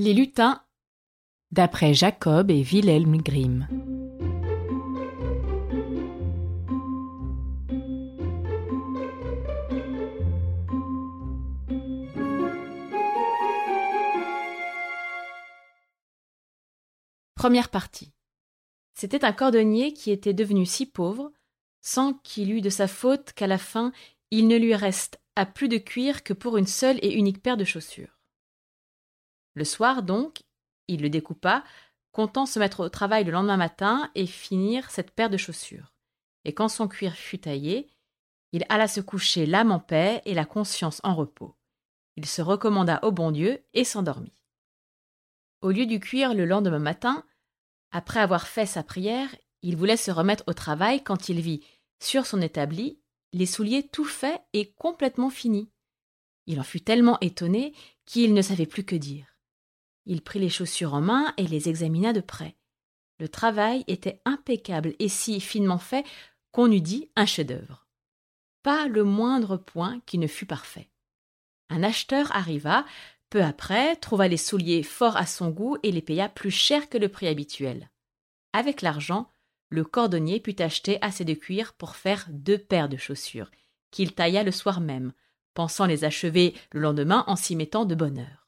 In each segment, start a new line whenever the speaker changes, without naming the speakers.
Les lutins d'après Jacob et Wilhelm Grimm. Première partie. C'était un cordonnier qui était devenu si pauvre, sans qu'il eût de sa faute qu'à la fin il ne lui reste à plus de cuir que pour une seule et unique paire de chaussures. Le soir, donc, il le découpa, comptant se mettre au travail le lendemain matin et finir cette paire de chaussures. Et quand son cuir fut taillé, il alla se coucher l'âme en paix et la conscience en repos. Il se recommanda au bon Dieu et s'endormit. Au lieu du cuir le lendemain matin, après avoir fait sa prière, il voulait se remettre au travail quand il vit, sur son établi, les souliers tout faits et complètement finis. Il en fut tellement étonné qu'il ne savait plus que dire. Il prit les chaussures en main et les examina de près. Le travail était impeccable et si finement fait qu'on eût dit un chef-d'œuvre. Pas le moindre point qui ne fût parfait. Un acheteur arriva, peu après, trouva les souliers fort à son goût et les paya plus cher que le prix habituel. Avec l'argent, le cordonnier put acheter assez de cuir pour faire deux paires de chaussures, qu'il tailla le soir même, pensant les achever le lendemain en s'y mettant de bonne heure.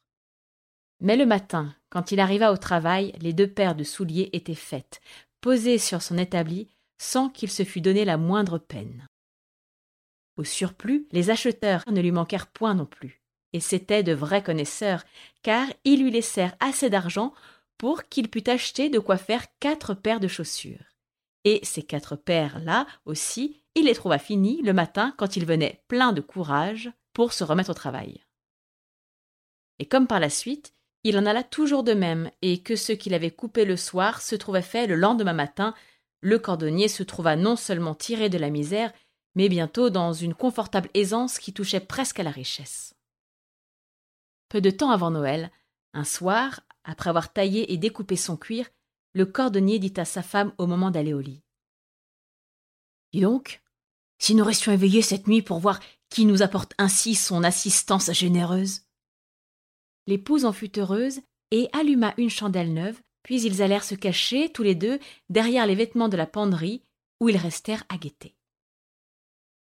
Mais le matin, quand il arriva au travail, les deux paires de souliers étaient faites, posées sur son établi, sans qu'il se fût donné la moindre peine. Au surplus, les acheteurs ne lui manquèrent point non plus, et c'étaient de vrais connaisseurs, car ils lui laissèrent assez d'argent pour qu'il pût acheter de quoi faire quatre paires de chaussures. Et ces quatre paires-là aussi, il les trouva finies le matin quand il venait plein de courage pour se remettre au travail. Et comme par la suite, il en alla toujours de même, et que ce qu'il avait coupé le soir se trouvait fait le lendemain matin, le cordonnier se trouva non seulement tiré de la misère, mais bientôt dans une confortable aisance qui touchait presque à la richesse. Peu de temps avant Noël, un soir, après avoir taillé et découpé son cuir, le cordonnier dit à sa femme au moment d'aller au lit. Dis donc, si nous restions éveillés cette nuit pour voir qui nous apporte ainsi son assistance généreuse l'épouse en fut heureuse et alluma une chandelle neuve, puis ils allèrent se cacher, tous les deux, derrière les vêtements de la penderie, où ils restèrent à guetter.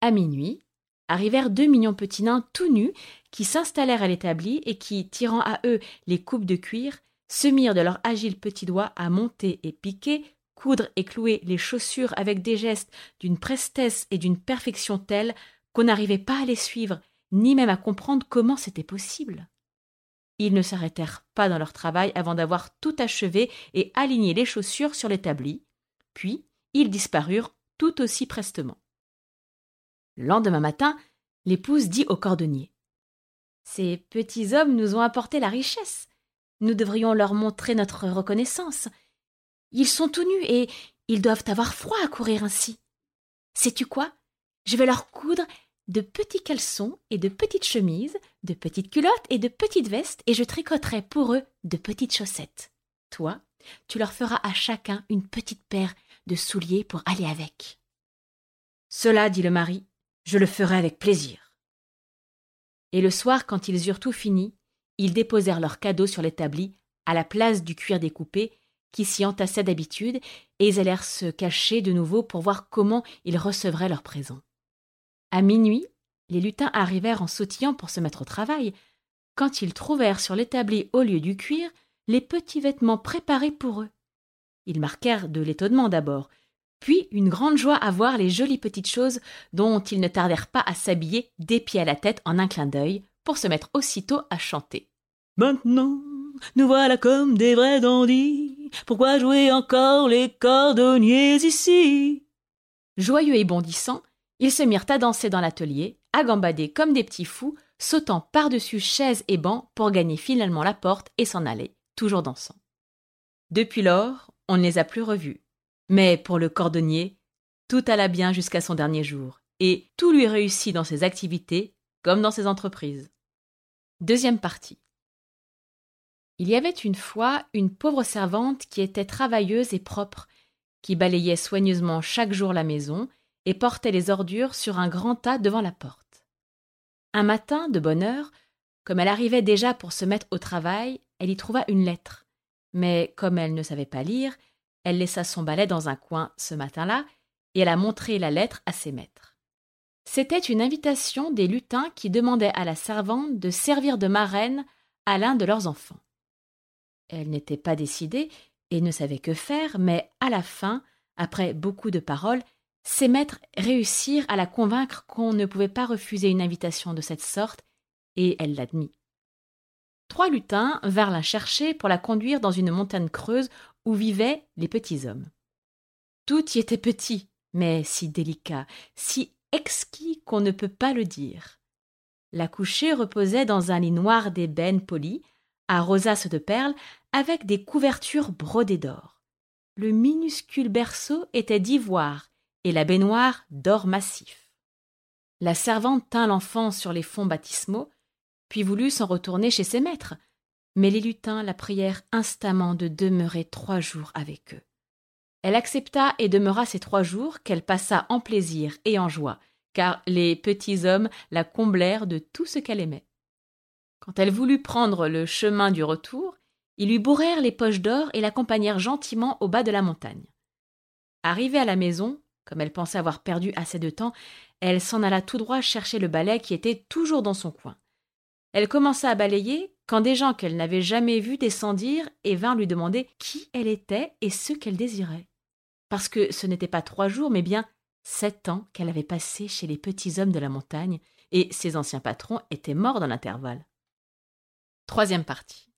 À minuit, arrivèrent deux mignons petits nains tout nus, qui s'installèrent à l'établi et qui, tirant à eux les coupes de cuir, se mirent de leurs agiles petits doigts à monter et piquer, coudre et clouer les chaussures avec des gestes d'une prestesse et d'une perfection telle qu'on n'arrivait pas à les suivre, ni même à comprendre comment c'était possible. Ils ne s'arrêtèrent pas dans leur travail avant d'avoir tout achevé et aligné les chaussures sur l'établi, puis ils disparurent tout aussi prestement. Le lendemain matin, l'épouse dit au cordonnier Ces petits hommes nous ont apporté la richesse. Nous devrions leur montrer notre reconnaissance. Ils sont tout nus et ils doivent avoir froid à courir ainsi. Sais-tu quoi? Je vais leur coudre de petits caleçons et de petites chemises, de petites culottes et de petites vestes, et je tricoterai pour eux de petites chaussettes. Toi, tu leur feras à chacun une petite paire de souliers pour aller avec. Cela, dit le mari, je le ferai avec plaisir. Et le soir, quand ils eurent tout fini, ils déposèrent leurs cadeaux sur l'établi, à la place du cuir découpé, qui s'y entassait d'habitude, et ils allèrent se cacher de nouveau pour voir comment ils recevraient leurs présents. À minuit, les lutins arrivèrent en sautillant pour se mettre au travail, quand ils trouvèrent sur l'établi au lieu du cuir les petits vêtements préparés pour eux. Ils marquèrent de l'étonnement d'abord, puis une grande joie à voir les jolies petites choses dont ils ne tardèrent pas à s'habiller des pieds à la tête en un clin d'œil pour se mettre aussitôt à chanter. Maintenant, nous voilà comme des vrais dandys. Pourquoi jouer encore les cordonniers ici? Joyeux et bondissants, ils se mirent à danser dans l'atelier, gambader comme des petits fous, sautant par-dessus chaises et bancs pour gagner finalement la porte et s'en aller, toujours dansant. Depuis lors, on ne les a plus revus. Mais pour le cordonnier, tout alla bien jusqu'à son dernier jour, et tout lui réussit dans ses activités comme dans ses entreprises. Deuxième partie. Il y avait une fois une pauvre servante qui était travailleuse et propre, qui balayait soigneusement chaque jour la maison et portait les ordures sur un grand tas devant la porte. Un matin, de bonne heure, comme elle arrivait déjà pour se mettre au travail, elle y trouva une lettre. Mais comme elle ne savait pas lire, elle laissa son balai dans un coin ce matin-là, et elle a montré la lettre à ses maîtres. C'était une invitation des lutins qui demandaient à la servante de servir de marraine à l'un de leurs enfants. Elle n'était pas décidée et ne savait que faire, mais à la fin, après beaucoup de paroles, ses maîtres réussirent à la convaincre qu'on ne pouvait pas refuser une invitation de cette sorte, et elle l'admit. Trois lutins vinrent la chercher pour la conduire dans une montagne creuse où vivaient les petits hommes. Tout y était petit, mais si délicat, si exquis qu'on ne peut pas le dire. La couchée reposait dans un lit noir d'ébène poli, à rosaces de perles, avec des couvertures brodées d'or. Le minuscule berceau était d'ivoire et la baignoire d'or massif. La servante tint l'enfant sur les fonds baptismaux, puis voulut s'en retourner chez ses maîtres, mais les lutins la prièrent instamment de demeurer trois jours avec eux. Elle accepta et demeura ces trois jours qu'elle passa en plaisir et en joie, car les petits hommes la comblèrent de tout ce qu'elle aimait. Quand elle voulut prendre le chemin du retour, ils lui bourrèrent les poches d'or et l'accompagnèrent gentiment au bas de la montagne. Arrivée à la maison, comme elle pensait avoir perdu assez de temps, elle s'en alla tout droit chercher le balai qui était toujours dans son coin. Elle commença à balayer quand des gens qu'elle n'avait jamais vus descendirent et vinrent lui demander qui elle était et ce qu'elle désirait. Parce que ce n'était pas trois jours, mais bien sept ans qu'elle avait passé chez les petits hommes de la montagne, et ses anciens patrons étaient morts dans l'intervalle. Troisième partie.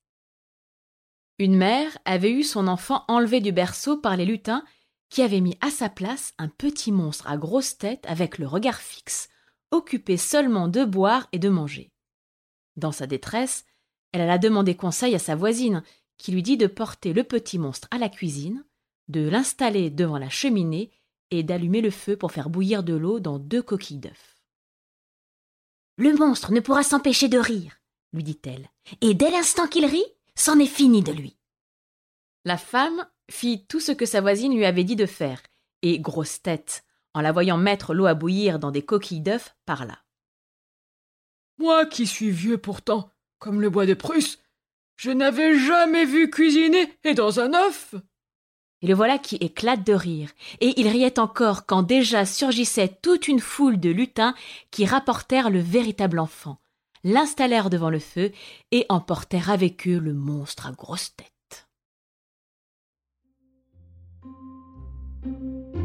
Une mère avait eu son enfant enlevé du berceau par les lutins qui avaient mis à sa place un petit monstre à grosse tête avec le regard fixe, occupé seulement de boire et de manger. Dans sa détresse, elle alla demander conseil à sa voisine, qui lui dit de porter le petit monstre à la cuisine, de l'installer devant la cheminée et d'allumer le feu pour faire bouillir de l'eau dans deux coquilles d'œufs.
Le monstre ne pourra s'empêcher de rire, lui dit-elle, et dès l'instant qu'il rit, c'en est fini de lui.
La femme fit tout ce que sa voisine lui avait dit de faire, et grosse tête, en la voyant mettre l'eau à bouillir dans des coquilles d'œufs, parla.
Moi qui suis vieux pourtant, comme le bois de Prusse, je n'avais jamais vu cuisiner et dans un œuf.
Et le voilà qui éclate de rire, et il riait encore quand déjà surgissait toute une foule de lutins qui rapportèrent le véritable enfant, l'installèrent devant le feu et emportèrent avec eux le monstre à grosse tête. thank you